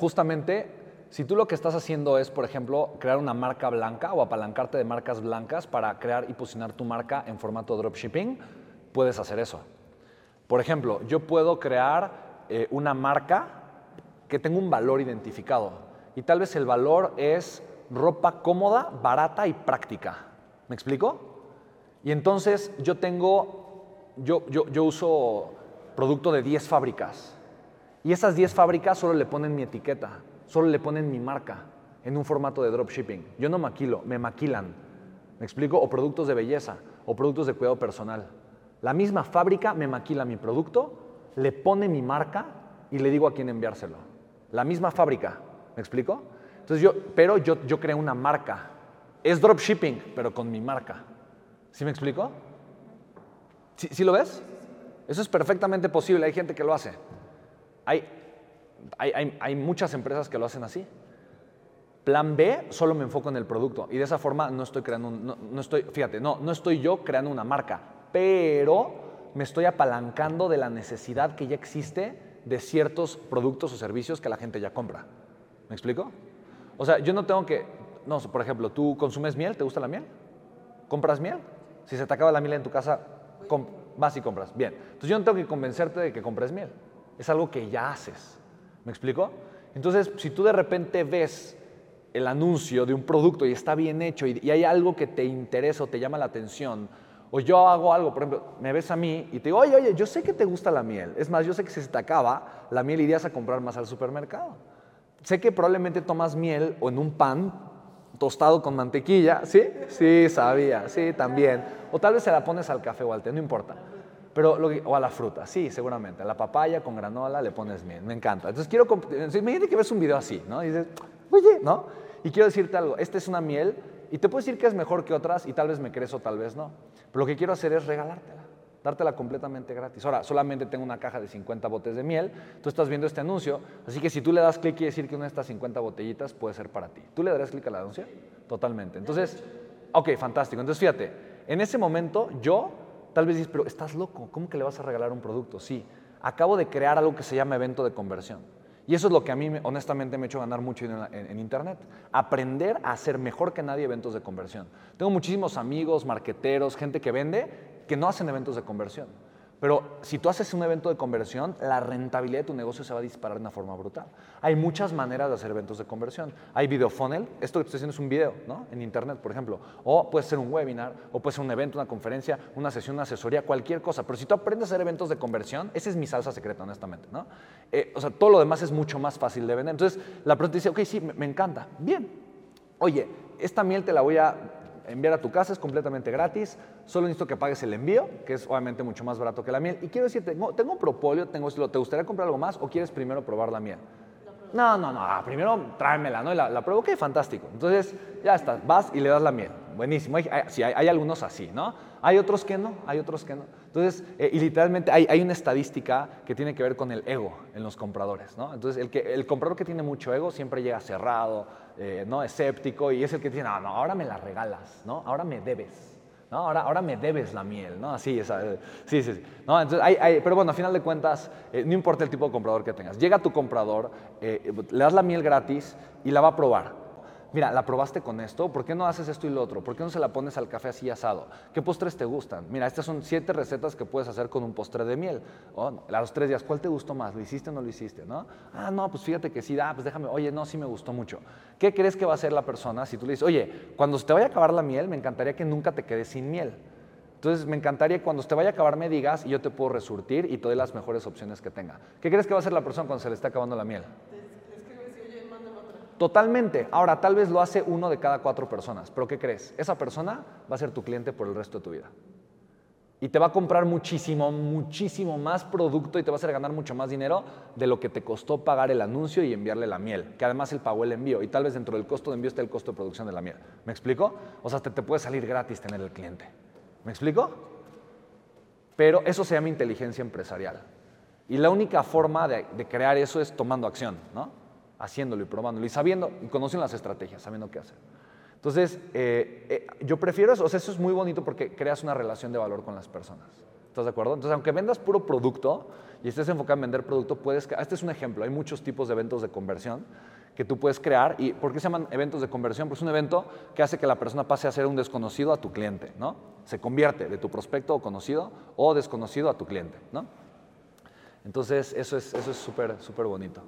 Justamente, si tú lo que estás haciendo es, por ejemplo, crear una marca blanca o apalancarte de marcas blancas para crear y posicionar tu marca en formato dropshipping, puedes hacer eso. Por ejemplo, yo puedo crear eh, una marca que tenga un valor identificado. Y tal vez el valor es ropa cómoda, barata y práctica. ¿Me explico? Y entonces yo tengo, yo, yo, yo uso producto de 10 fábricas. Y esas 10 fábricas solo le ponen mi etiqueta, solo le ponen mi marca en un formato de dropshipping. Yo no maquilo, me maquilan. ¿Me explico? O productos de belleza, o productos de cuidado personal. La misma fábrica me maquila mi producto, le pone mi marca y le digo a quién enviárselo. La misma fábrica. ¿Me explico? Entonces yo, pero yo, yo creé una marca. Es dropshipping, pero con mi marca. ¿Sí me explico? ¿Sí, ¿Sí lo ves? Eso es perfectamente posible, hay gente que lo hace. Hay, hay, muchas empresas que lo hacen así. Plan B, solo me enfoco en el producto y de esa forma no estoy creando, no, estoy, fíjate, no, no estoy yo creando una marca, pero me estoy apalancando de la necesidad que ya existe de ciertos productos o servicios que la gente ya compra. ¿Me explico? O sea, yo no tengo que, no, por ejemplo, tú consumes miel, ¿te gusta la miel? ¿Compras miel? Si se te acaba la miel en tu casa, vas y compras. Bien, entonces yo no tengo que convencerte de que compres miel es algo que ya haces. ¿Me explico? Entonces, si tú de repente ves el anuncio de un producto y está bien hecho y, hay algo que te interesa o te llama la atención, o yo hago algo, por ejemplo, me ves a mí y te digo, oye, oye, yo sé que te gusta la miel. Es más, yo sé que si se te acaba la miel irías a comprar más al supermercado. Sé que probablemente tomas miel o en un pan tostado con mantequilla, ¿sí? Sí, sabía, sí, también. O tal vez se la pones al café o al té, no importa. Pero o a la fruta, sí, seguramente. A la papaya con granola le pones miel, me encanta. Entonces quiero, imagínate que ves un video así, ¿no? Y dices, oye, ¿no? Y quiero decirte algo, esta es una miel y te puedo decir que es mejor que otras y tal vez me crees o tal vez no. Pero lo que quiero hacer es regalártela, dártela completamente gratis. Ahora, solamente tengo una caja de 50 botes de miel, tú estás viendo este anuncio, así que si tú le das clic quiere decir que una de estas 50 botellitas puede ser para ti. ¿Tú le darás clic al anuncio? Totalmente. Entonces, ok, fantástico. Entonces fíjate, en ese momento yo Tal vez dices, pero estás loco, ¿cómo que le vas a regalar un producto? Sí, acabo de crear algo que se llama evento de conversión. Y eso es lo que a mí honestamente me ha hecho ganar mucho en, en, Internet. Aprender a hacer mejor que nadie eventos de conversión. Tengo muchísimos amigos, marqueteros, gente que vende, que no hacen eventos de conversión. Pero si tú haces un evento de conversión, la rentabilidad de tu negocio se va a disparar de una forma brutal. Hay muchas maneras de hacer eventos de conversión. Hay video funnel, esto que estoy haciendo es un video, ¿no? En internet, por ejemplo. O puede ser un webinar, o puede ser un evento, una conferencia, una sesión, una asesoría, cualquier cosa. Pero si tú aprendes a hacer eventos de conversión, esa es mi salsa secreta, honestamente, ¿no? Eh, o sea, todo lo demás es mucho más fácil de vender. Entonces, la pregunta dice, ok, sí, me encanta. Bien. Oye, esta miel te la voy a enviar a tu casa, es completamente gratis, solo necesito que pagues el envío, que es obviamente mucho más barato que la miel. Y quiero decirte, tengo, tengo propóleo, tengo ¿te gustaría comprar algo más o quieres primero probar la miel? No, no, no, ah, primero tráemela, ¿no? La, la ok, fantástico. Entonces, ya está, vas y le das la miel. Buenísimo. Hay, sí, hay, algunos así, ¿no? Hay otros que no, hay otros que no. Entonces, eh, y literalmente hay, hay, una estadística que tiene que ver con el ego en los compradores, ¿no? Entonces, el, que, el comprador que tiene mucho ego siempre llega cerrado, eh, ¿no? escéptico y es el que dice, no, no, ahora me la regalas, ¿no? Ahora me debes. ¿No? Ahora, ahora me debes la miel, ¿no? Así, esa, eh, sí, sí, sí. ¿no? Entonces, hay, hay, pero bueno, a final de cuentas, eh, no importa el tipo de comprador que tengas. Llega tu comprador, le das la miel gratis y la va a probar mira, la probaste con esto, ¿por qué no haces esto y lo otro? ¿Por qué no se la pones al café así asado? ¿Qué postres te gustan? Mira, estas son siete recetas que puedes hacer con un postre de miel. Oh, a los tres días, ¿cuál te gustó más? ¿Lo hiciste o no lo hiciste? ¿no? Ah, no, pues fíjate que sí, ah, pues déjame, oye, no, sí me gustó mucho. ¿Qué crees que va a hacer la persona si tú le dices, oye, cuando se te vaya a acabar la miel, me encantaría que nunca te quedes sin miel? Entonces, me encantaría que cuando te vaya a acabar me digas y yo te puedo resurtir y te doy las mejores opciones que tenga. ¿Qué crees que va a hacer la persona cuando se le está acabando la miel? Totalmente. Ahora, tal vez lo hace uno de cada cuatro personas, pero ¿qué crees? Esa persona va a ser tu cliente por el resto de tu vida. Y te va a comprar muchísimo, muchísimo más producto y te va a hacer ganar mucho más dinero de lo que te costó pagar el anuncio y enviarle la miel, que además él pagó el envío y tal vez dentro del costo de envío está el costo de producción de la miel. ¿Me explico? O sea, te, te puede salir gratis tener el cliente. ¿Me explico? Pero eso se llama inteligencia empresarial. Y la única forma de, de crear eso es tomando acción, ¿no? Haciéndolo y probándolo y sabiendo, y conocen las estrategias, sabiendo qué hacer. Entonces, eh, eh, yo prefiero eso, o sea, eso es muy bonito porque creas una relación de valor con las personas. ¿Estás de acuerdo? Entonces, aunque vendas puro producto y estés enfocado en vender producto, puedes... Este es un ejemplo, hay muchos tipos de eventos de conversión que tú puedes crear. ¿Y por qué se llaman eventos de conversión? Pues es un evento que hace que la persona pase a ser un desconocido a tu cliente, ¿no? Se convierte de tu prospecto o conocido o desconocido a tu cliente, ¿no? Entonces, eso es súper, eso es súper bonito.